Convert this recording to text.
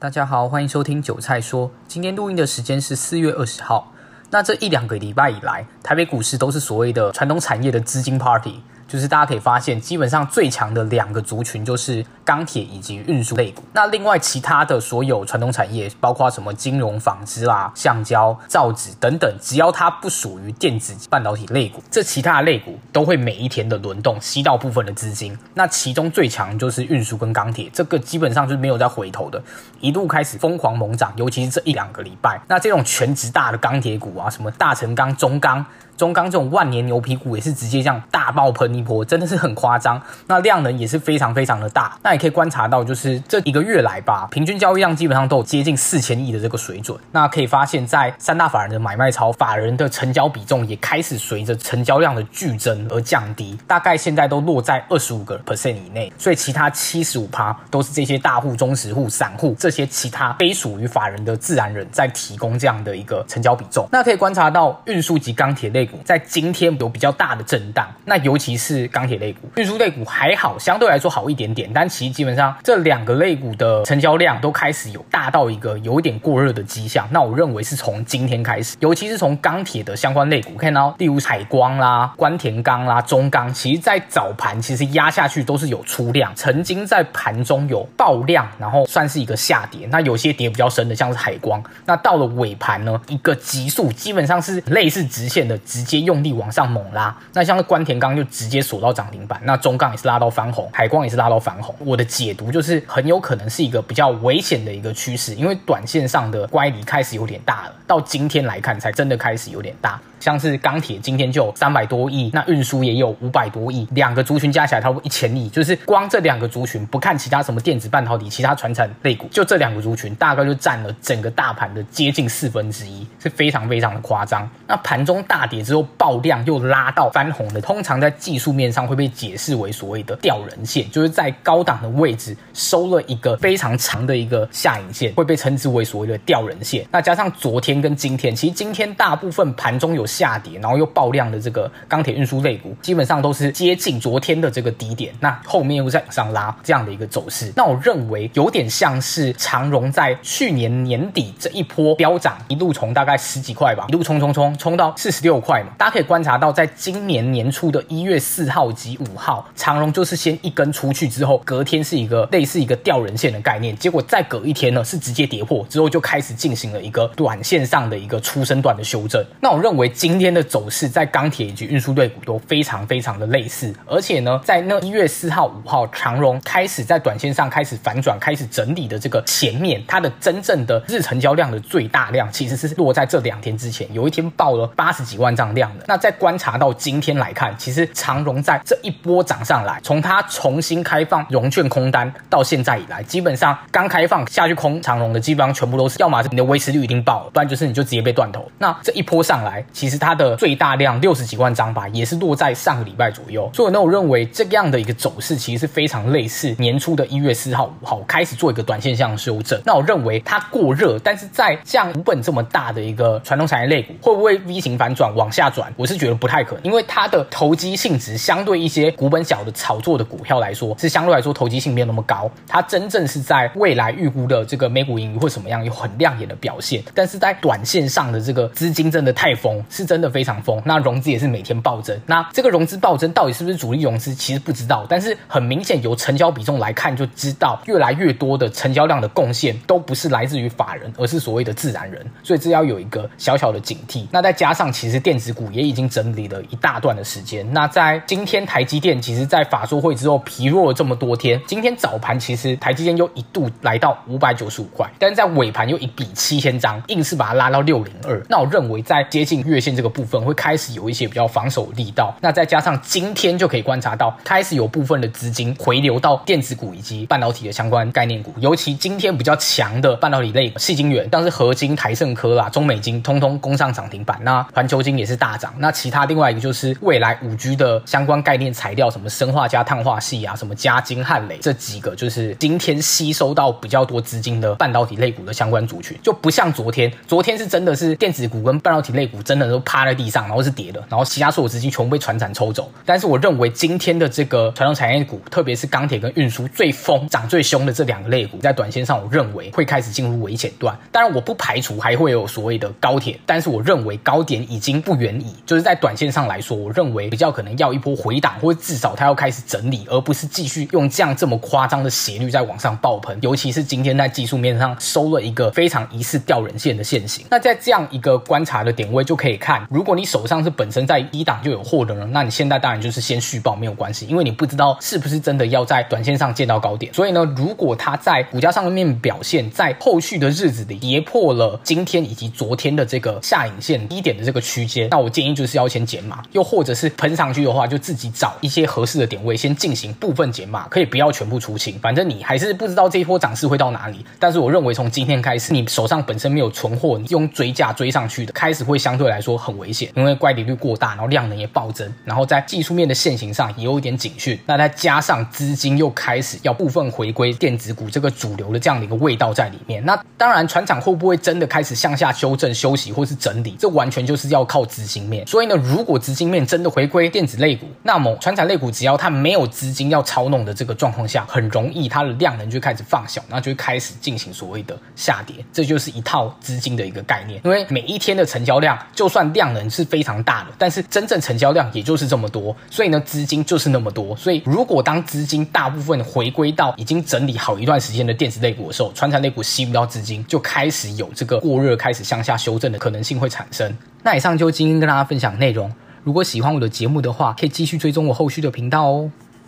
大家好，欢迎收听韭菜说。今天录音的时间是四月二十号。那这一两个礼拜以来，台北股市都是所谓的传统产业的资金 party。就是大家可以发现，基本上最强的两个族群就是钢铁以及运输类股。那另外其他的所有传统产业，包括什么金融、纺织啦、橡胶、造纸等等，只要它不属于电子半导体类股，这其他的类股都会每一天的轮动，吸到部分的资金。那其中最强就是运输跟钢铁，这个基本上就是没有再回头的，一路开始疯狂猛涨，尤其是这一两个礼拜。那这种全职大的钢铁股啊，什么大成钢、中钢。中钢这种万年牛皮股也是直接这样大爆喷一波，真的是很夸张。那量能也是非常非常的大。那也可以观察到，就是这一个月来吧，平均交易量基本上都有接近四千亿的这个水准。那可以发现，在三大法人的买卖超，法人的成交比重也开始随着成交量的剧增而降低，大概现在都落在二十五个 percent 以内。所以其他七十五趴都是这些大户、中实户、散户这些其他非属于法人的自然人在提供这样的一个成交比重。那可以观察到，运输及钢铁类。在今天有比较大的震荡，那尤其是钢铁类股、运输类股还好，相对来说好一点点。但其实基本上这两个类股的成交量都开始有大到一个有一点过热的迹象。那我认为是从今天开始，尤其是从钢铁的相关类股，看到例如海光啦、关田钢啦、中钢，其实在早盘其实压下去都是有出量，曾经在盘中有爆量，然后算是一个下跌。那有些跌比较深的，像是海光，那到了尾盘呢，一个急速，基本上是类似直线的。直接用力往上猛拉，那像是关田钢就直接锁到涨停板，那中钢也是拉到翻红，海光也是拉到翻红。我的解读就是很有可能是一个比较危险的一个趋势，因为短线上的乖离开始有点大了，到今天来看才真的开始有点大。像是钢铁今天就三百多亿，那运输也有五百多亿，两个族群加起来差不多一千亿，就是光这两个族群，不看其他什么电子半导体、其他传产类股，就这两个族群大概就占了整个大盘的接近四分之一，是非常非常的夸张。那盘中大跌之后爆量又拉到翻红的，通常在技术面上会被解释为所谓的吊人线，就是在高档的位置收了一个非常长的一个下影线，会被称之为所谓的吊人线。那加上昨天跟今天，其实今天大部分盘中有。下跌，然后又爆量的这个钢铁运输类股，基本上都是接近昨天的这个低点，那后面又在往上拉这样的一个走势。那我认为有点像是长荣在去年年底这一波飙涨，一路从大概十几块吧，一路冲冲冲冲到四十六块嘛。大家可以观察到，在今年年初的一月四号及五号，长荣就是先一根出去之后，隔天是一个类似一个吊人线的概念，结果再隔一天呢，是直接跌破之后就开始进行了一个短线上的一个出生段的修正。那我认为。今天的走势在钢铁以及运输类股都非常非常的类似，而且呢，在那一月四号、五号，长荣开始在短线上开始反转、开始整理的这个前面，它的真正的日成交量的最大量，其实是落在这两天之前，有一天爆了八十几万张量的。那在观察到今天来看，其实长荣在这一波涨上来，从它重新开放融券空单到现在以来，基本上刚开放下去空长荣的，基本上全部都是，要么是你的维持率已经爆了，不然就是你就直接被断头。那这一波上来，其实。它的最大量六十几万张吧，也是落在上个礼拜左右。所以呢，我认为这样的一个走势其实是非常类似年初的一月四号、五号开始做一个短线向修正。那我认为它过热，但是在像股本这么大的一个传统产业类股，会不会 V 型反转往下转？我是觉得不太可能，因为它的投机性质相对一些股本小的炒作的股票来说，是相对来说投机性没有那么高。它真正是在未来预估的这个美股盈余会什么样有很亮眼的表现，但是在短线上的这个资金真的太疯，是。真的非常疯，那融资也是每天暴增。那这个融资暴增到底是不是主力融资，其实不知道。但是很明显，由成交比重来看，就知道越来越多的成交量的贡献都不是来自于法人，而是所谓的自然人。所以这要有一个小小的警惕。那再加上，其实电子股也已经整理了一大段的时间。那在今天台积电，其实在法说会之后疲弱了这么多天，今天早盘其实台积电又一度来到五百九十五块，但是在尾盘又一笔七千张，硬是把它拉到六零二。那我认为在接近月线。这个部分会开始有一些比较防守力道，那再加上今天就可以观察到，开始有部分的资金回流到电子股以及半导体的相关概念股，尤其今天比较强的半导体类，细晶圆，像是合晶、台盛科啦、中美晶，通通攻上涨停板。那环球晶也是是大涨。那其他另外一个就是未来五 G 的相关概念材料，什么生化加碳化系啊，什么加金、汉磊这几个，就是今天吸收到比较多资金的半导体类股的相关族群，就不像昨天，昨天是真的是电子股跟半导体类股真的都趴在地上，然后是跌的，然后其他所有资金全部被传产抽走。但是我认为今天的这个传统产业股，特别是钢铁跟运输最疯、涨最凶的这两个类股，在短线上我认为会开始进入危险段。当然，我不排除还会有所谓的高铁，但是我认为高点已经不远矣。就是在短线上来说，我认为比较可能要一波回档，或者至少它要开始整理，而不是继续用这样这么夸张的斜率在往上爆棚。尤其是今天在技术面上收了一个非常疑似吊人线的线型。那在这样一个观察的点位就可以看，如果你手上是本身在低档就有货的人，那你现在当然就是先续报没有关系，因为你不知道是不是真的要在短线上见到高点。所以呢，如果它在股价上面表现，在后续的日子里跌破了今天以及昨天的这个下影线低点的这个区间，那我建议就是要先减码，又或者是喷上去的话，就自己找一些合适的点位先进行部分减码，可以不要全部出清，反正你还是不知道这一波涨势会到哪里。但是我认为从今天开始，你手上本身没有存货，你用追价追上去的，开始会相对来说很危险，因为乖离率过大，然后量能也暴增，然后在技术面的线型上也有一点警讯。那再加上资金又开始要部分回归电子股这个主流的这样的一个味道在里面，那当然船厂会不会真的开始向下修正、休息或是整理，这完全就是要靠资金面。所以呢，如果资金面真的回归电子类股，那么传产类股只要它没有资金要操弄的这个状况下，很容易它的量能就开始放小，然后就会开始进行所谓的下跌。这就是一套资金的一个概念。因为每一天的成交量，就算量能是非常大的，但是真正成交量也就是这么多，所以呢，资金就是那么多。所以如果当资金大部分回归到已经整理好一段时间的电子类股的时候，传产类股吸不到资金，就开始有这个过热，开始向下修正的可能性会产生。那以上就今天跟大家分享内容。如果喜欢我的节目的话，可以继续追踪我后续的频道哦。